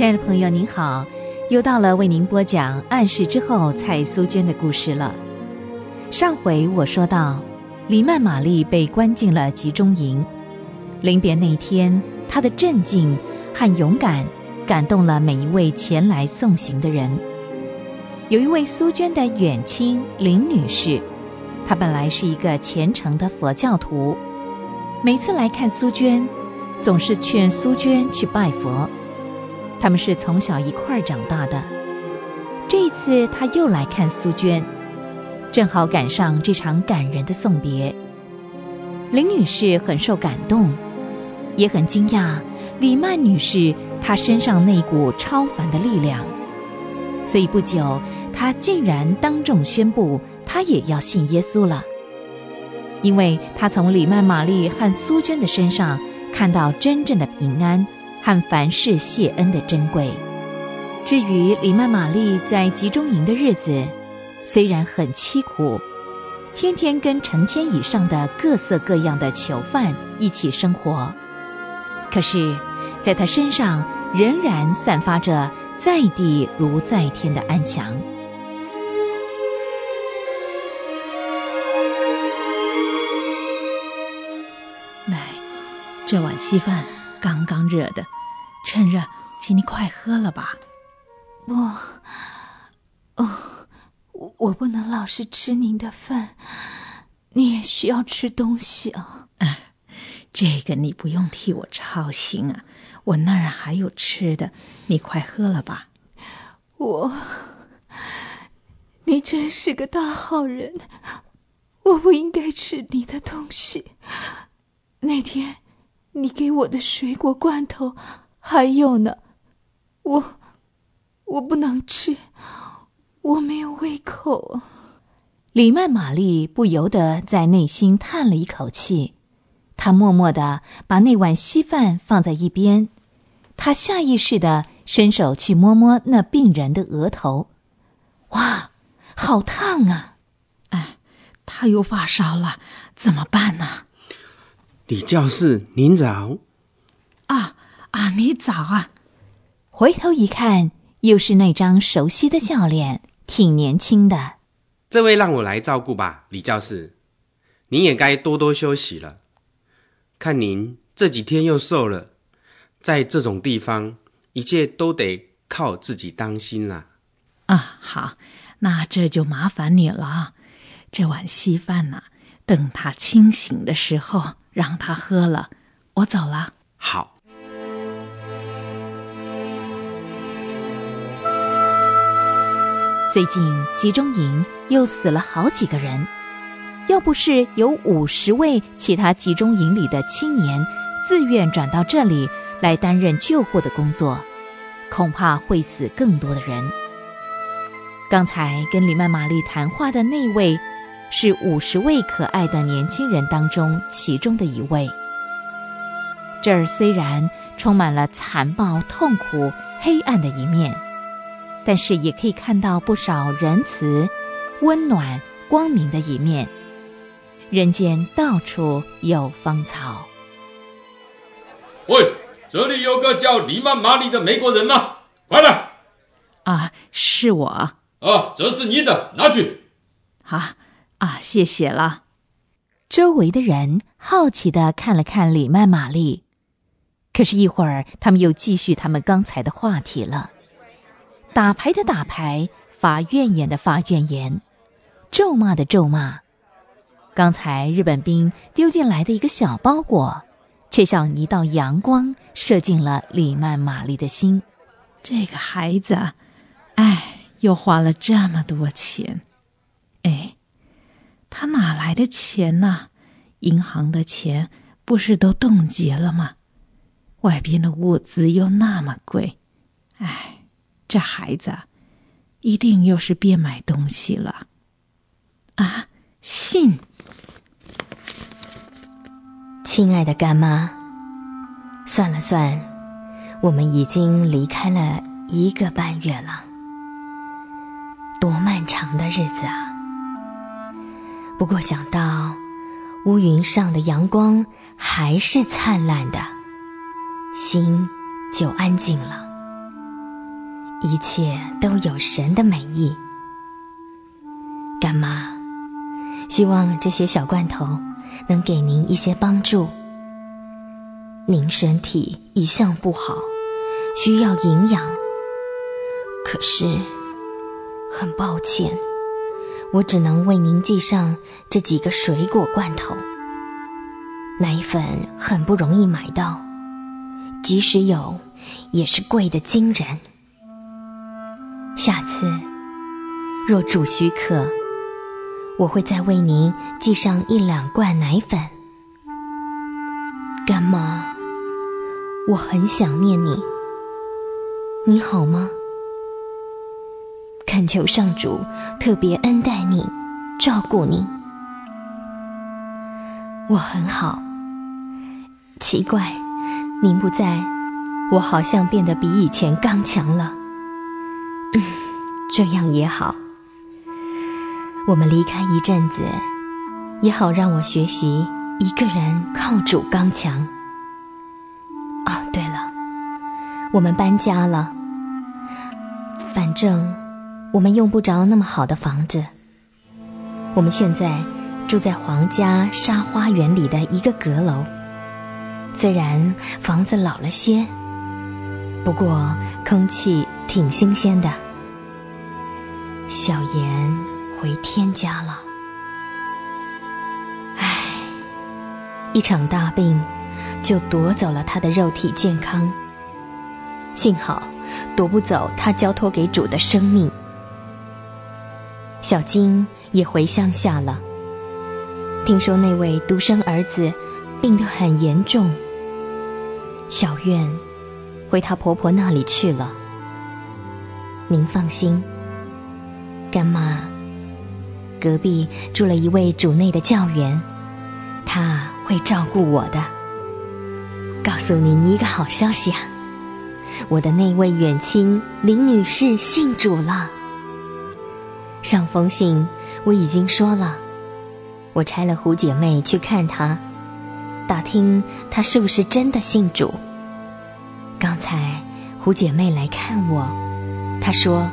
亲爱的朋友，您好，又到了为您播讲《暗示之后》蔡苏娟的故事了。上回我说到，李曼玛丽被关进了集中营，临别那天，她的镇静和勇敢感动了每一位前来送行的人。有一位苏娟的远亲林女士，她本来是一个虔诚的佛教徒，每次来看苏娟，总是劝苏娟去拜佛。他们是从小一块儿长大的。这一次他又来看苏娟，正好赶上这场感人的送别。林女士很受感动，也很惊讶李曼女士她身上那股超凡的力量。所以不久，她竟然当众宣布，她也要信耶稣了，因为她从李曼玛丽和苏娟的身上看到真正的平安。和凡事谢恩的珍贵。至于李曼玛丽在集中营的日子，虽然很凄苦，天天跟成千以上的各色各样的囚犯一起生活，可是，在她身上仍然散发着在地如在天的安详。来，这碗稀饭。刚刚热的，趁热，请你快喝了吧。不，哦，我不能老是吃您的饭，你也需要吃东西啊。这个你不用替我操心啊，我那儿还有吃的，你快喝了吧。我，你真是个大好人，我不应该吃你的东西。那天。你给我的水果罐头还有呢，我我不能吃，我没有胃口。李曼玛丽不由得在内心叹了一口气，她默默的把那碗稀饭放在一边，她下意识的伸手去摸摸那病人的额头，哇，好烫啊！哎，他又发烧了，怎么办呢？李教士，您早。啊啊，你早啊！回头一看，又是那张熟悉的笑脸，挺年轻的。这位让我来照顾吧，李教士。您也该多多休息了。看您这几天又瘦了，在这种地方，一切都得靠自己当心了。啊，好，那这就麻烦你了。这碗稀饭呢，等他清醒的时候。让他喝了，我走了。好。最近集中营又死了好几个人，要不是有五十位其他集中营里的青年自愿转到这里来担任救护的工作，恐怕会死更多的人。刚才跟李曼玛丽谈话的那位。是五十位可爱的年轻人当中其中的一位。这儿虽然充满了残暴、痛苦、黑暗的一面，但是也可以看到不少仁慈、温暖、光明的一面。人间到处有芳草。喂，这里有个叫黎曼马里的美国人吗？快来！啊，是我。啊，这是你的，拿去。好。啊，谢谢了。周围的人好奇的看了看李曼玛丽，可是，一会儿他们又继续他们刚才的话题了。打牌的打牌，发怨言的发怨言，咒骂的咒骂。刚才日本兵丢进来的一个小包裹，却像一道阳光射进了李曼玛丽的心。这个孩子，哎，又花了这么多钱，哎。他哪来的钱呢？银行的钱不是都冻结了吗？外边的物资又那么贵，哎，这孩子一定又是变买东西了。啊，信，亲爱的干妈，算了算，我们已经离开了一个半月了，多漫长的日子啊！不过想到乌云上的阳光还是灿烂的，心就安静了。一切都有神的美意。干妈，希望这些小罐头能给您一些帮助。您身体一向不好，需要营养。可是，很抱歉，我只能为您寄上这几个水果罐头。奶粉很不容易买到，即使有，也是贵的惊人。下次若主许可，我会再为您寄上一两罐奶粉。干妈，我很想念你，你好吗？恳求上主特别恩待你，照顾你。我很好。奇怪，您不在，我好像变得比以前刚强了。嗯，这样也好。我们离开一阵子，也好让我学习一个人靠主刚强。哦，对了，我们搬家了。反正我们用不着那么好的房子。我们现在住在皇家沙花园里的一个阁楼。虽然房子老了些，不过空气挺新鲜的。小妍回天家了，唉，一场大病就夺走了他的肉体健康。幸好夺不走他交托给主的生命。小金也回乡下了，听说那位独生儿子。病得很严重，小苑回她婆婆那里去了。您放心，干妈，隔壁住了一位主内的教员，他会照顾我的。告诉您一个好消息啊，我的那位远亲林女士信主了。上封信我已经说了，我差了胡姐妹去看她。打听她是不是真的信主。刚才胡姐妹来看我，她说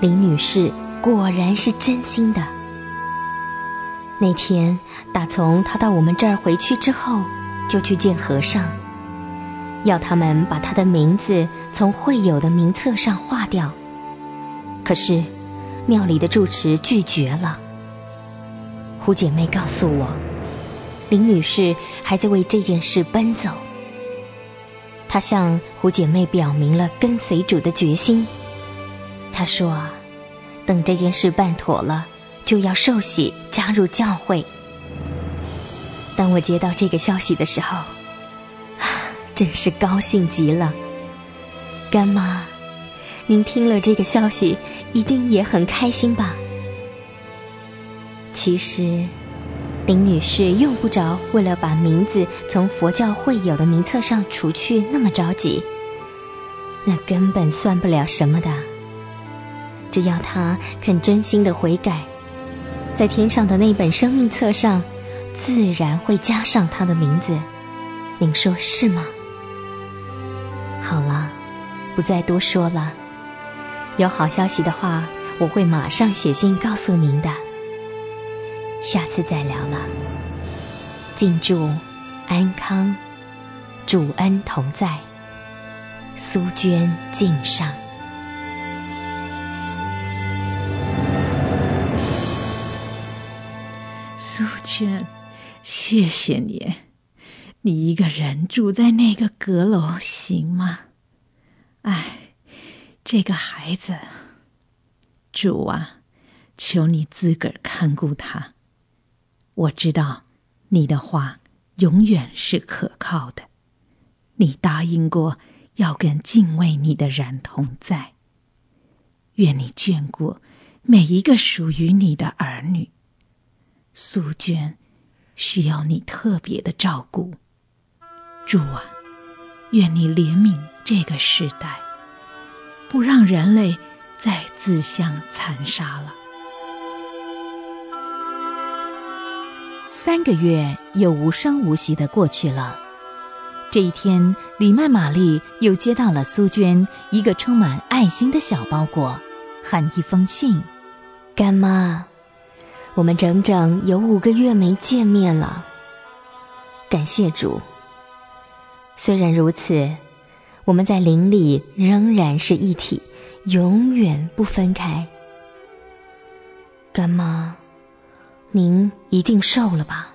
林女士果然是真心的。那天打从她到我们这儿回去之后，就去见和尚，要他们把她的名字从会友的名册上划掉。可是庙里的住持拒绝了。胡姐妹告诉我。林女士还在为这件事奔走。她向胡姐妹表明了跟随主的决心。他说：“等这件事办妥了，就要受洗加入教会。”当我接到这个消息的时候，啊，真是高兴极了。干妈，您听了这个消息，一定也很开心吧？其实。林女士用不着为了把名字从佛教会友的名册上除去那么着急，那根本算不了什么的。只要他肯真心的悔改，在天上的那本生命册上，自然会加上他的名字。您说是吗？好了，不再多说了。有好消息的话，我会马上写信告诉您的。下次再聊了。敬祝安康，主恩同在。苏娟敬上。苏娟，谢谢你。你一个人住在那个阁楼行吗？哎，这个孩子，主啊，求你自个儿看顾他。我知道，你的话永远是可靠的。你答应过要跟敬畏你的人同在。愿你眷顾每一个属于你的儿女。苏娟需要你特别的照顾。主啊，愿你怜悯这个时代，不让人类再自相残杀了。三个月又无声无息的过去了，这一天，李曼玛丽又接到了苏娟一个充满爱心的小包裹，含一封信。干妈，我们整整有五个月没见面了。感谢主。虽然如此，我们在灵里仍然是一体，永远不分开。干妈，您一定瘦了吧？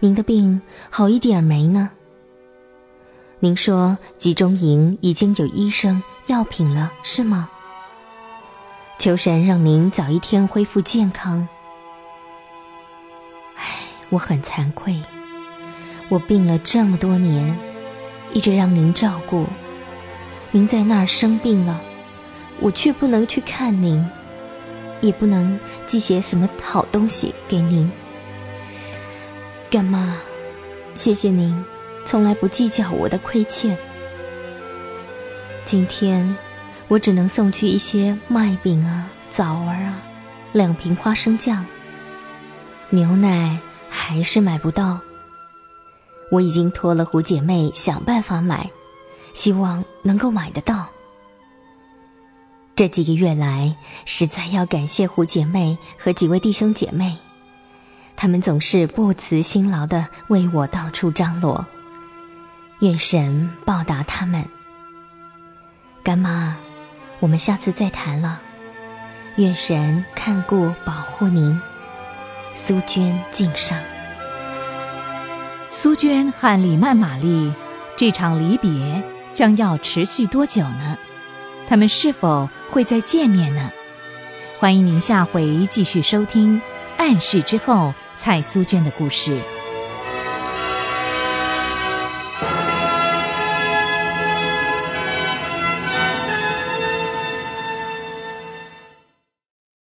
您的病好一点没呢？您说集中营已经有医生药品了，是吗？求神让您早一天恢复健康。我很惭愧，我病了这么多年，一直让您照顾。您在那儿生病了，我却不能去看您，也不能寄些什么好东西给您。干妈，谢谢您，从来不计较我的亏欠。今天。我只能送去一些麦饼啊、枣儿啊，两瓶花生酱。牛奶还是买不到。我已经托了胡姐妹想办法买，希望能够买得到。这几个月来，实在要感谢胡姐妹和几位弟兄姐妹，他们总是不辞辛劳的为我到处张罗。愿神报答他们，干妈。我们下次再谈了，愿神看顾保护您。苏娟敬上。苏娟和李曼玛丽这场离别将要持续多久呢？他们是否会再见面呢？欢迎您下回继续收听《暗示之后》蔡苏娟的故事。